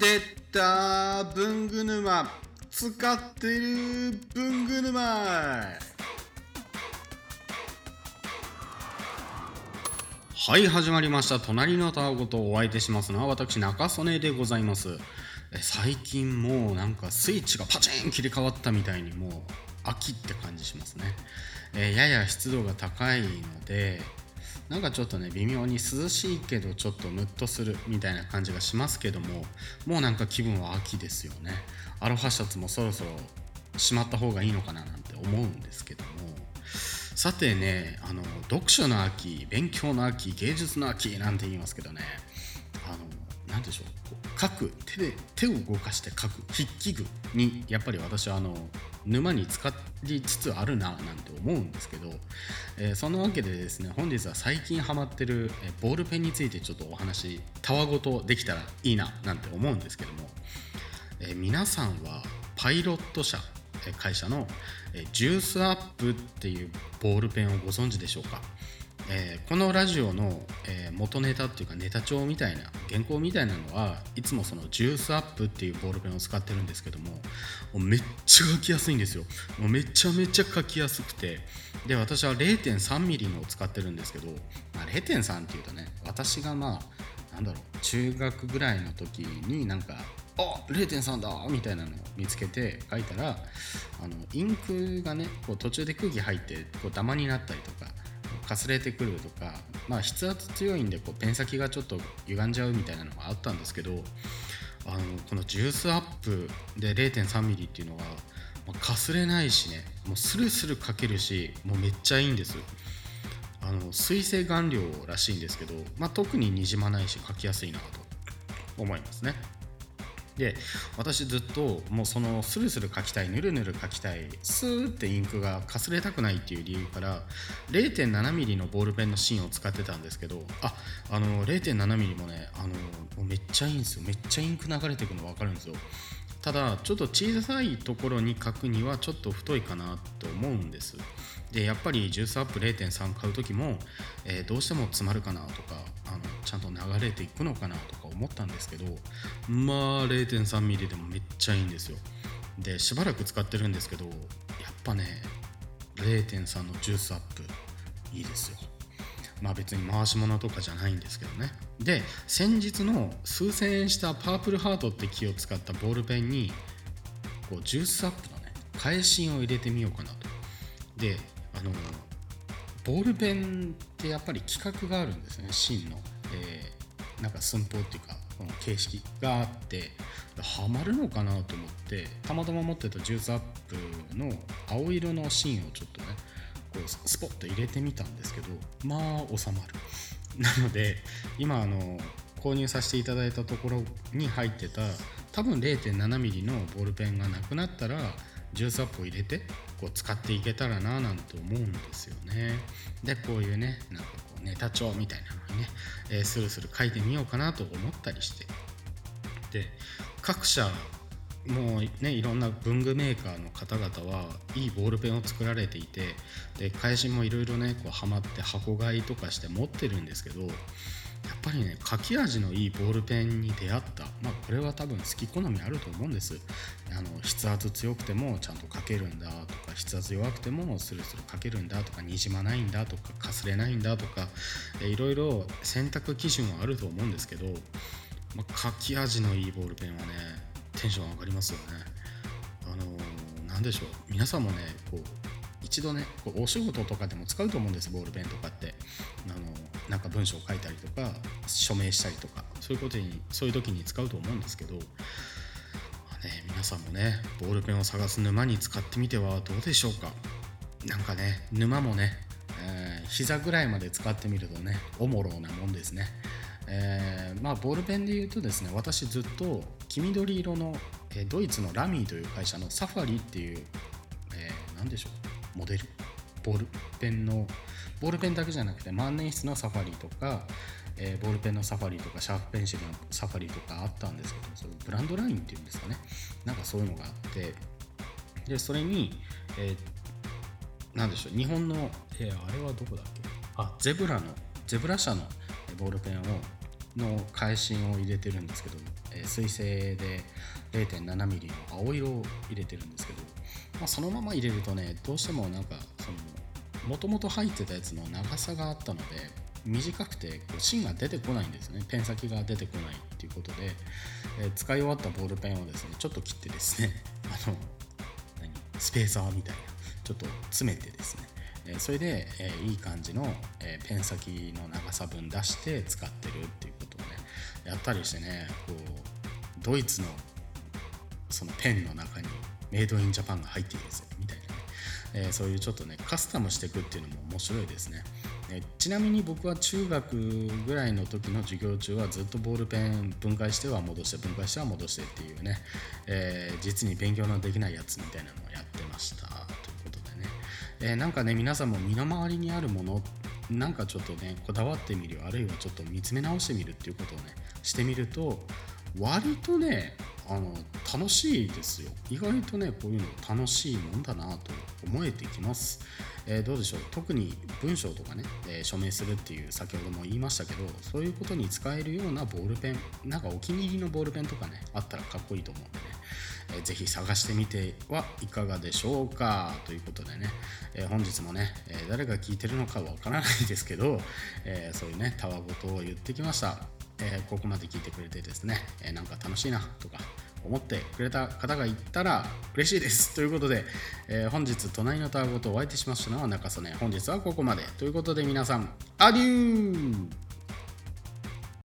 出た文具沼。使ってる文具沼。はい始まりました。隣のタワごとお相手しますのは私中曽根でございます。最近もうなんかスイッチがパチン切り替わったみたいにもう秋って感じしますね、えーやや湿度が高いのでなんかちょっとね微妙に涼しいけどちょっとムッとするみたいな感じがしますけどももうなんか気分は秋ですよね。アロハシャツもそろそろしまった方がいいのかななんて思うんですけども。さてねあの読書の秋勉強の秋芸術の秋なんて言いますけどね。何でしょう。書く手で手を動かして書く筆記具にやっぱり私はあの沼に浸かりつつあるななんて思うんですけど、えーそのわけでですね本日は最近ハマってる、えボールペンについてちょっとお話たわごとできたらいいななんて思うんですけども、えー皆さんはパイロット社会社の、ジュースアップっていうボールペンをご存知でしょうか、えーこのラジオの、えー元ネタっていうかネタ帳みたいな原稿みたいなのはいつもそのジュースアップっていうボールペンを使ってるんですけどもめっちゃ書きやすいんですよ。もうめちゃめちゃ書きやすくて。で私は 0.3mm のを使ってるんですけど、まあ、0.3っていうとね私がまあなんだろう中学ぐらいの時になんかあ0.3だみたいなのを見つけて書いたらあのインクがねこう途中で空気入ってこうダマになったりとかかすれてくるとか、まあ、筆圧強いんでこうペン先がちょっと歪んじゃうみたいなのがあったんですけどあのこのジュースアップで 0.3mm っていうのはまあかすれないしねもうスルスル書けるしもうめっちゃいいんですあの水性顔料らしいんですけど、まあ、特ににじまないし書きやすいなと思いますね。で私ずっともうそのスルスル書きたいぬるぬる書きたいスーってインクがかすれたくないっていう理由から 0.7mm のボールペンの芯を使ってたんですけどああの 0.7mm もねあのもうめっちゃいいんですよ。めっちゃインク流れてくの分かるんですよ。ただちょっと小さいところに書くにはちょっと太いかなと思うんです。でやっぱりジュースアップ0.3買う時も、えーどうしても詰まるかなとかあのちゃんと流れていくのかなとか思ったんですけどまあ 0.3mm でもめっちゃいいんですよ。でしばらく使ってるんですけどやっぱね0.3のジュースアップいいですよ。まあ別に回し物とかじゃないんですけどね。で先日の数千円したパープルハートって木を使ったボールペンにこうジュースアップのね返芯を入れてみようかなと。であのボールペンってやっぱり規格があるんですね芯の、えーなんか寸法っていうかこの形式があってはまるのかなと思ってたまたま持ってたジュースアップの青色の芯をちょっとねこうスポッと入れてみたんですけどまあ収まる。なので今あの購入させていただいたところに入ってた多分 0.7mm のボールペンがなくなったらジュースアップを入れてこう使っていけたらななんて思うんですよね。でこういうねなんかネタ帳みたいなのにね、えースルスル書いてみようかなと思ったりして。で各社もうねいろんな文具メーカーの方々はいいボールペンを作られていてで返しもいろいろねこうはまって箱買いとかして持ってるんですけどやっぱりね書き味のいいボールペンに出会った。まあこれは多分好き好みあると思うんです。あの筆圧強くてもちゃんと書けるんだとか筆圧弱くてもスルスル書けるんだとかにじまないんだとかかすれないんだとかいろいろ選択基準はあると思うんですけど、まあ、書き味のいいボールペンはねテンション上がりますよね。あのーなんでしょう。皆さんもねこう一度ねこうお仕事とかでも使うと思うんですボールペンとかって。あのなんか文章を書いたりとか署名したりとかそういうことにそういう時に使うと思うんですけど、まあね、皆さんもねボールペンを探す沼に使ってみてはどうでしょうか？なんかね沼もね、えー膝ぐらいまで使ってみるとねおもろなもんですね。えーまあボールペンで言うとですね私ずっと黄緑色の、えドイツのラミーという会社のサファリっていう、えー何でしょう？モデル？ボールペンのボールペンだけじゃなくて万年筆のサファリとか、えーボールペンのサファリとかシャープペンシルのサファリとかあったんですけどそれブランドラインっていうんですかね。なんかそういうのがあってでそれに、えーなんでしょう日本の、えーあれはどこだっけ？あゼブラのゼブラ社のボールペンをの返芯を入れてるんですけどえー、水性で 0.7mm の青色を入れてるんですけど、まあ、そのまま入れるとねどうしてもなんかそのもともと入ってたやつの長さがあったので短くて芯が出てこないんですね。ペン先が出てこないっていうことで、えー、使い終わったボールペンをですねちょっと切ってですね あの何スペーサーみたいなちょっと詰めてですね。えそれで、えいい感じの、えペン先の長さ分出して使ってるっていうことをねやったりしてねこうドイツのそのペンの中にメイドインジャパンが入っているぜみたいなね、えー、そういうちょっとねカスタムしていくっていうのも面白いですね、えちなみに僕は中学ぐらいの時の授業中はずっとボールペン分解しては戻して分解しては戻してっていうね、えー、実に勉強のできないやつみたいなのをやってました。ということでね。えー、なんかね皆さんも身の回りにあるものなんかちょっとねこだわってみるあるいはちょっと見つめ直してみるっていうことをねしてみると割とねあの楽しいですよ。意外とねこういうの楽しいもんだなと思えてきます、えー、どうでしょう？特に文章とかね、えー、署名するっていう先ほども言いましたけどそういうことに使えるようなボールペンなんかお気に入りのボールペンとかねあったらかっこいいと思うんでねえー、ぜひ探してみてはいかがでしょうか？ということでね、えー、本日もね、え、誰が聞いてるのかわからないですけど、えそういうねたわごとを言ってきました、えここまで聞いてくれてですね、えなんか楽しいなとか思ってくれた方がいたら嬉しいです。ということで、え本日隣のタワごとお相手しましたのは中曽根。本日はここまで。ということで皆さんアデュー。